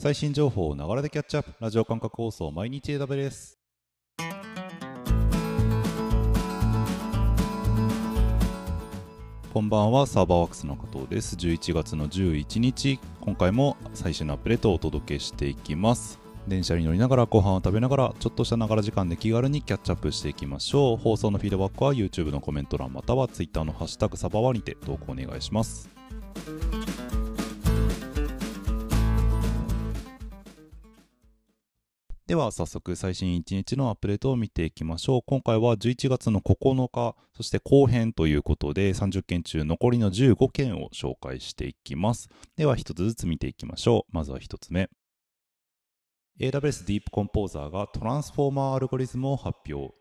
最新情報をながらでキャッチアップ。ラジオ感覚放送毎日 AW です。こんばんはサーバーワークスの加藤です。11月の11日。今回も最新のアップデートをお届けしていきます。電車に乗りながらご飯を食べながらちょっとしたながら時間で気軽にキャッチアップしていきましょう。放送のフィードバックは YouTube のコメント欄または Twitter のハッシュタグサバワにて投稿お願いします。では早速最新1日のアップデートを見ていきましょう。今回は11月の9日、そして後編ということで30件中残りの15件を紹介していきます。では1つずつ見ていきましょう。まずは1つ目。AWS Deep Composer がトランスフォーマーアルゴリズムを発表。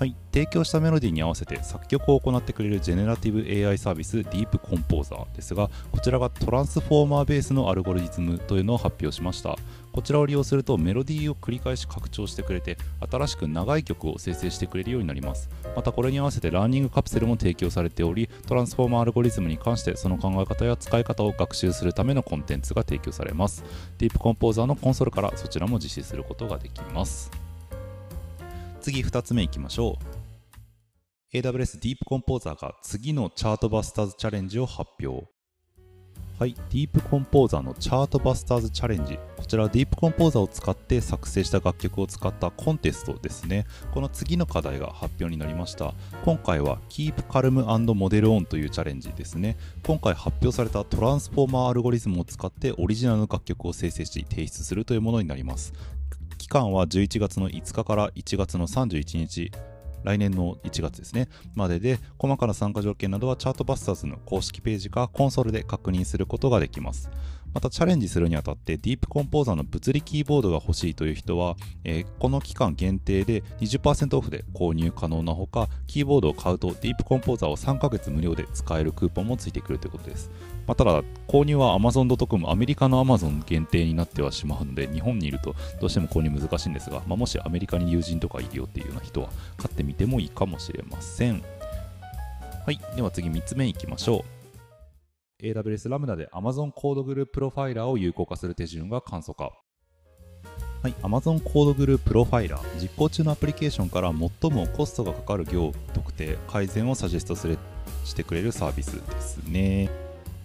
はい、提供したメロディーに合わせて作曲を行ってくれるジェネラティブ AI サービス Deep Composer ですがこちらがトランスフォーマーベースのアルゴリズムというのを発表しましたこちらを利用するとメロディーを繰り返し拡張してくれて新しく長い曲を生成してくれるようになります。またこれに合わせてラーニングカプセルも提供されておりトランスフォーマーアルゴリズムに関してその考え方や使い方を学習するためのコンテンツが提供されます。Deep Composer のコンソールからそちらも実施することができます。次2つ目いきましょう。AWS Deep Composer が次のチャートバスターズチャレンジを発表。はい、Deep Composer のチャートバスターズチャレンジ。こちらは Deep Composer を使って作成した楽曲を使ったコンテストですね。この次の課題が発表になりました。今回は Keep Calm and Model On というチャレンジですね。今回発表されたトランスフォーマーアルゴリズムを使ってオリジナルの楽曲を生成し提出するというものになります。期間は11月の5日から1月の31日。来年の1月ですね、までで、細かな参加条件などはチャートバスターズの公式ページかコンソールで確認することができます。またチャレンジするにあたってディープコンポーザーの物理キーボードが欲しいという人は、えー、この期間限定で20%オフで購入可能なほかキーボードを買うとディープコンポーザーを3ヶ月無料で使えるクーポンもついてくるということですまあ、ただ、購入は Amazon.com、アメリカの Amazon 限定になってはしまうので、日本にいるとどうしても購入難しいんですが、まあ、もしアメリカに友人とかいるよっていうような人は買ってみてもいいかもしれません。はい、では次3つ目いきましょう。AWS ラムダで Amazon コードグループロファイラーを有効化する手順が簡素化。はい、Amazon コードグループロファイラー実行中のアプリケーションから最もコストがかかる行特定改善をサジェストするしてくれるサービスですね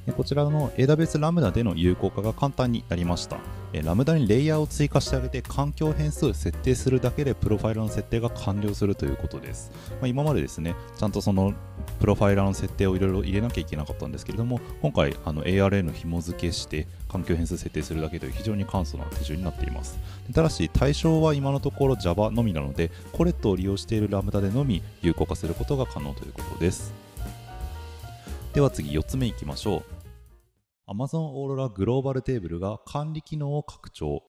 で。こちらの AWS ラムダでの有効化が簡単になりました。 Lambda にレイヤーを追加してあげて環境変数を設定するだけでプロファイラーの設定が完了するということです。まあ、今までですね、ちゃんとそのプロファイラーの設定をいろいろ入れなきゃいけなかったんですけれども、今回あの ARA の紐付けして環境変数設定するだけという非常に簡素な手順になっています。ただし対象は今のところ Java のみなので、コレットを利用しているラムダでのみ有効化することが可能ということです。では次4つ目いきましょう。Amazon Aurora グローバルテーブルが管理機能を拡張。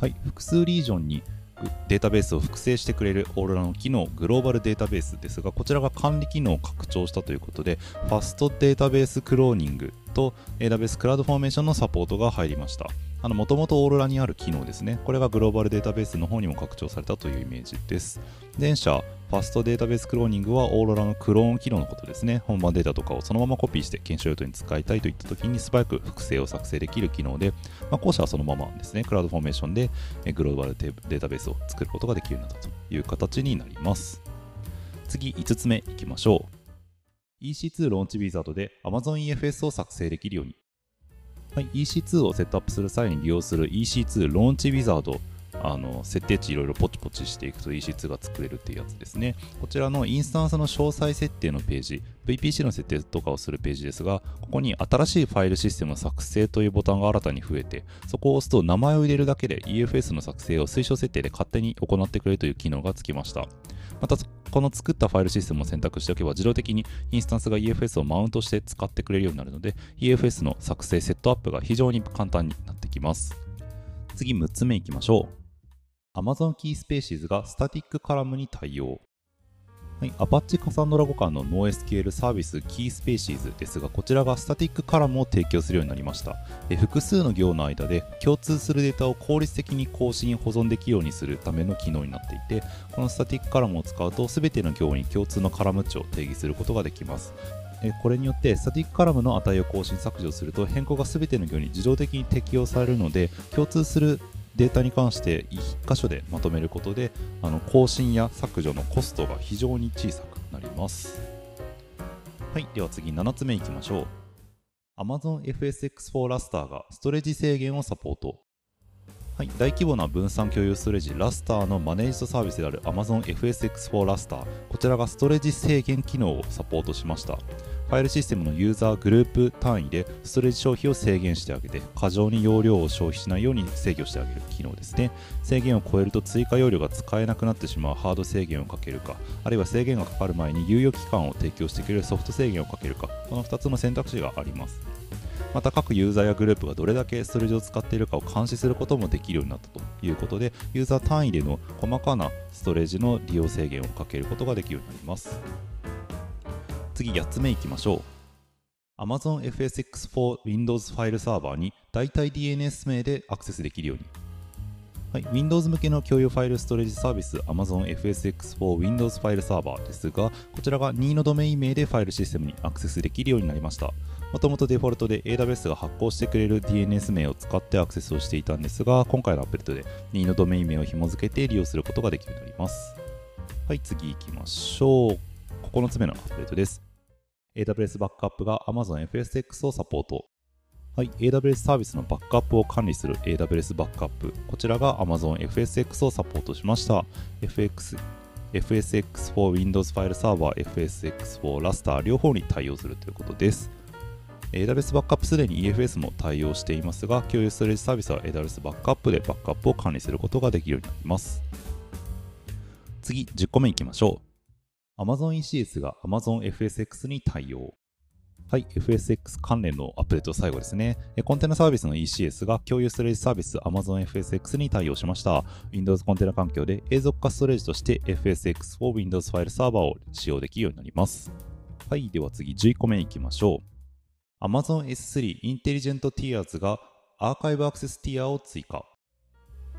はい、複数リージョンにデータベースを複製してくれるオーロラの機能、グローバルデータベースですが、こちらが管理機能を拡張したということで、ファストデータベースクローニングと AWS クラウドフォーメーションのサポートが入りました。もともとオーロラにある機能ですね。これがグローバルデータベースの方にも拡張されたというイメージです。電車、ファストデータベースクローニングはオーロラのクローン機能のことですね。本番データとかをそのままコピーして検証用途に使いたいといった時に素早く複製を作成できる機能で、まあ、後者はそのままですね、クラウドフォーメーションでグローバルデータベースを作ることができるようになったという形になります。次、5つ目いきましょう。EC2 ローンチウィザードで Amazon EFS を作成できるように EC2 をセットアップする際に利用する EC2 ローンチウィザードあの設定値いろいろポチポチしていくと EC2 が作れるっていうやつですね。こちらのインスタンスの詳細設定のページ、VPC の設定とかをするページですが、ここに新しいファイルシステムの作成というボタンが新たに増えて、そこを押すと名前を入れるだけで EFS の作成を推奨設定で勝手に行ってくれるという機能がつきました。また、この作ったファイルシステムを選択しておけば自動的にインスタンスが EFS をマウントして使ってくれるようになるので EFS の作成セットアップが非常に簡単になってきます次6つ目いきましょう Amazon Key Spaces がスタティックカラムに対応はい、Apache カサンドラ互換の NoSQL サービス KeySpaces ですが、こちらがスタティックカラムを提供するようになりました。え複数の行の間で共通するデータを効率的に更新、保存できるようにするための機能になっていて、この static column を使うと全ての行に共通のカラム値を定義することができます。えこれによってスタティックカラムの値を更新削除すると変更が全ての行に自動的に適用されるので共通するデータに関して1箇所でまとめることであの更新や削除のコストが非常に小さくなります。はいでは次7つ目いきましょう。Amazon FSX4 ラスターがストレージ制限をサポート。はい、大規模な分散共有ストレージラスターのマネージドサービスである Amazon FSX4 ラスターこちらがストレージ制限機能をサポートしました。ファイルシステムのユーザーグループ単位でストレージ消費を制限してあげて過剰に容量を消費しないように制御してあげる機能ですね。制限を超えると追加容量が使えなくなってしまうハード制限をかけるかあるいは制限がかかる前に猶予期間を提供してくれるソフト制限をかけるかこの2つの選択肢があります。また各ユーザーやグループがどれだけストレージを使っているかを監視することもできるようになったということでユーザー単位での細かなストレージの利用制限をかけることができるようになります。次8つ目いきましょう Amazon FSX4 Windows ファイルサーバーに代替 DNS 名でアクセスできるようにはい、Windows 向けの共有ファイルストレージサービス Amazon FSX4 Windows ファイルサーバーですが、こちらが任意のドメイン名でファイルシステムにアクセスできるようになりました。もともとデフォルトで AWS が発行してくれる DNS 名を使ってアクセスをしていたんですが、今回のアップデートで任意のドメイン名を紐付けて利用することができるようになります。はい、次行きましょう。9つ目のアップデートです。AWS バックアップが Amazon FSX をサポート。はい、AWS サービスのバックアップを管理する AWS バックアップ。こちらが Amazon FSX をサポートしました。FX FSX for Windows ファイルサーバー FSX for Raster 両方に対応するということです。AWS バックアップすでに EFS も対応していますが、共有ストレージサービスは AWS バックアップでバックアップを管理することができるようになります。次、10個目いきましょう。Amazon ECS が Amazon FSX に対応。はい、FSX 関連のアップデート最後ですね。コンテナサービスの ECS が共有ストレージサービス Amazon FSX に対応しました。Windows コンテナ環境で永続化ストレージとして FSX for Windows ファイルサーバーを使用できるようになります。はい、では次11個目いきましょう。Amazon S3 インテリジェントティアーズがアーカイブアクセスティアを追加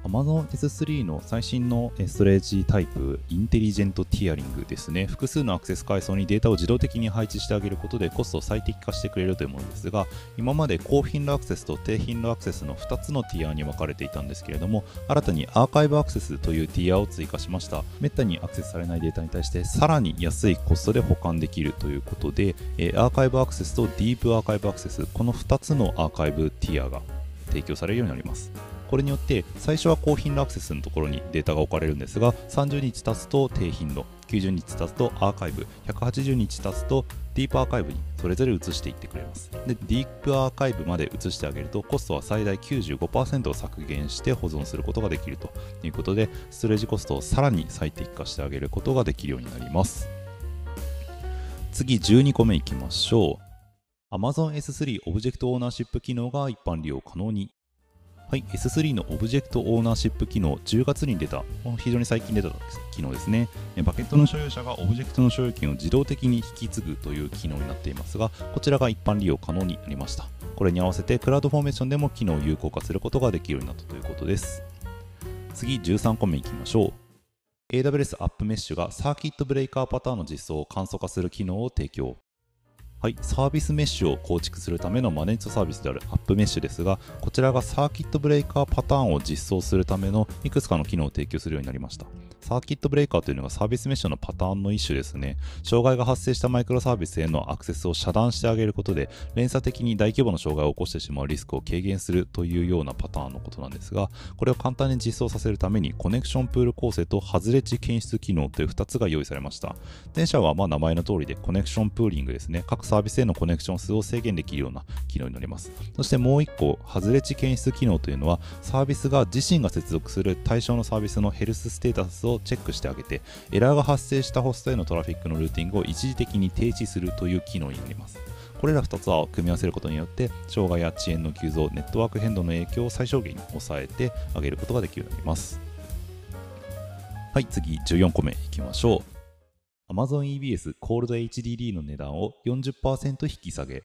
Amazon S3 の最新のストレージタイプ、インテリジェントティアリングですね。複数のアクセス階層にデータを自動的に配置してあげることでコストを最適化してくれるというものですが、今まで高頻度アクセスと低頻度アクセスの2つのティアに分かれていたんですけれども、新たにアーカイブアクセスというティアを追加しました。めったにアクセスされないデータに対してさらに安いコストで保管できるということで、アーカイブアクセスとディープアーカイブアクセス、この2つのアーカイブティアが提供されるようになります。これによって最初は高頻度アクセスのところにデータが置かれるんですが30日経つと低頻度90日経つとアーカイブ180日経つとディープアーカイブにそれぞれ移していってくれます。でディープアーカイブまで移してあげるとコストは最大95%を削減して保存することができるということでストレージコストをさらに最適化してあげることができるようになります。次12個目いきましょう。Amazon S3 オブジェクトオーナーシップ機能が一般利用可能にはい、S3 の Object Ownership 機能、10月に出た、非常に最近出た機能ですね。バケットの所有者がオブジェクトの所有権を自動的に引き継ぐという機能になっていますが、こちらが一般利用可能になりました。これに合わせて CloudFormation でも機能を有効化することができるようになったということです。次、13個目いきましょう。AWS アップメッシュがサーキットブレイカーパターンの実装を簡素化する機能を提供。はい、サービスメッシュを構築するためのマネージドサービスである App Mesh ですが、こちらがサーキットブレイカーパターンを実装するためのいくつかの機能を提供するようになりました。サーキットブレイカーというのがサービスメッシュのパターンの一種ですね。障害が発生したマイクロサービスへのアクセスを遮断してあげることで、連鎖的に大規模な障害を起こしてしまうリスクを軽減するというようなパターンのことなんですが、これを簡単に実装させるために、コネクションプール構成と外れ値検出機能という2つが用意されました。前者はま名前の通りでコネクションプーリングですね。各サービスへのコネクション数を制限できるような機能になります。そしてもう1個、外れ値検出機能というのは、サービスが自身が接続する対象のサービスのヘルスステータスをチェックしてあげて、エラーが発生したホストへのトラフィックのルーティングを一時的に停止するという機能になります。これら2つを組み合わせることによって、障害や遅延の急増、ネットワーク変動の影響を最小限に抑えてあげることができるようになります。はい、次14個目いきましょう。Amazon EBS Cold HDD の値段を40%引き下げ。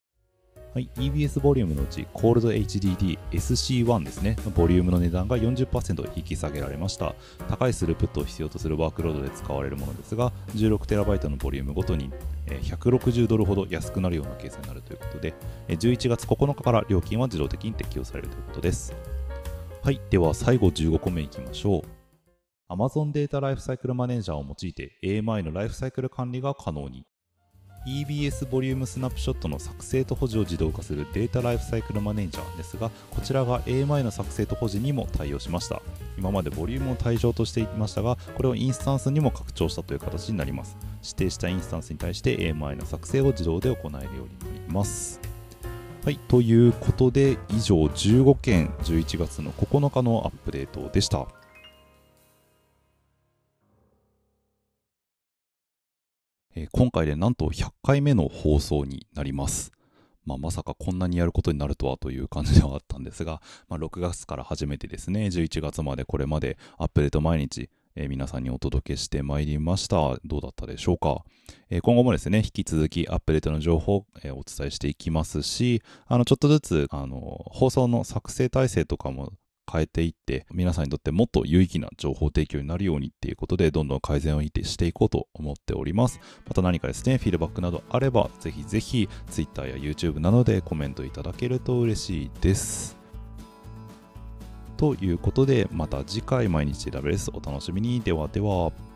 はい、EBS ボリュームのうち Cold HDD SC1 ですね、ボリュームの値段が40%引き下げられました。高いスループットを必要とするワークロードで使われるものですが、16TB のボリュームごとに160ドルほど安くなるようなケースになるということで、11月9日から料金は自動的に適用されるということです。はい、では最後15個目いきましょう。Amazon データライフサイクルマネージャーを用いて AMI のライフサイクル管理が可能に。EBS ボリュームスナップショットの作成と保持を自動化するデータライフサイクルマネージャーですがこちらが AMI の作成と保持にも対応しました。今までボリュームを対象としていましたがこれをインスタンスにも拡張したという形になります。指定したインスタンスに対して AMI の作成を自動で行えるようになります。はい、ということで以上15件11月の9日のアップデートでした。えー、今回でなんと100回目の放送になります。まあ、まさかこんなにやることになるとはという感じではあったんですが、まあ、6月から始めてですね、11月までこれまでアップデート毎日、え、皆さんにお届けしてまいりました。どうだったでしょうか、えー、今後もですね、引き続きアップデートの情報を、え、お伝えしていきますし、あの、ちょっとずつ、あの、放送の作成体制とかも変えていって、皆さんにとってもっと有意義な情報提供になるようにっていうことで、どんどん改善をしていこうと思っております。また何かですね、フィードバックなどあれば、ぜひぜひ Twitter や YouTube などでコメントいただけると嬉しいです。ということで、また次回毎日ラベレスお楽しみに。ではでは。